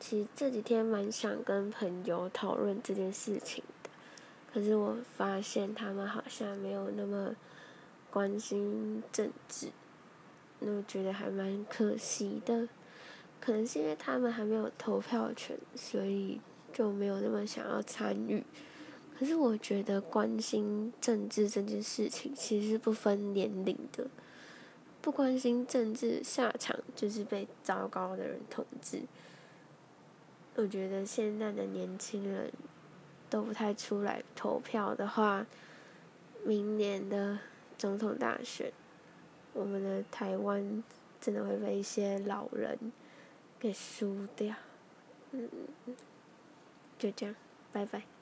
其实这几天蛮想跟朋友讨论这件事情的，可是我发现他们好像没有那么关心政治，那我觉得还蛮可惜的。可能是因为他们还没有投票权，所以就没有那么想要参与。可是我觉得关心政治这件事情其实是不分年龄的，不关心政治下场就是被糟糕的人统治。我觉得现在的年轻人都不太出来投票的话，明年的总统大选，我们的台湾真的会被一些老人给输掉。嗯，就这样，拜拜。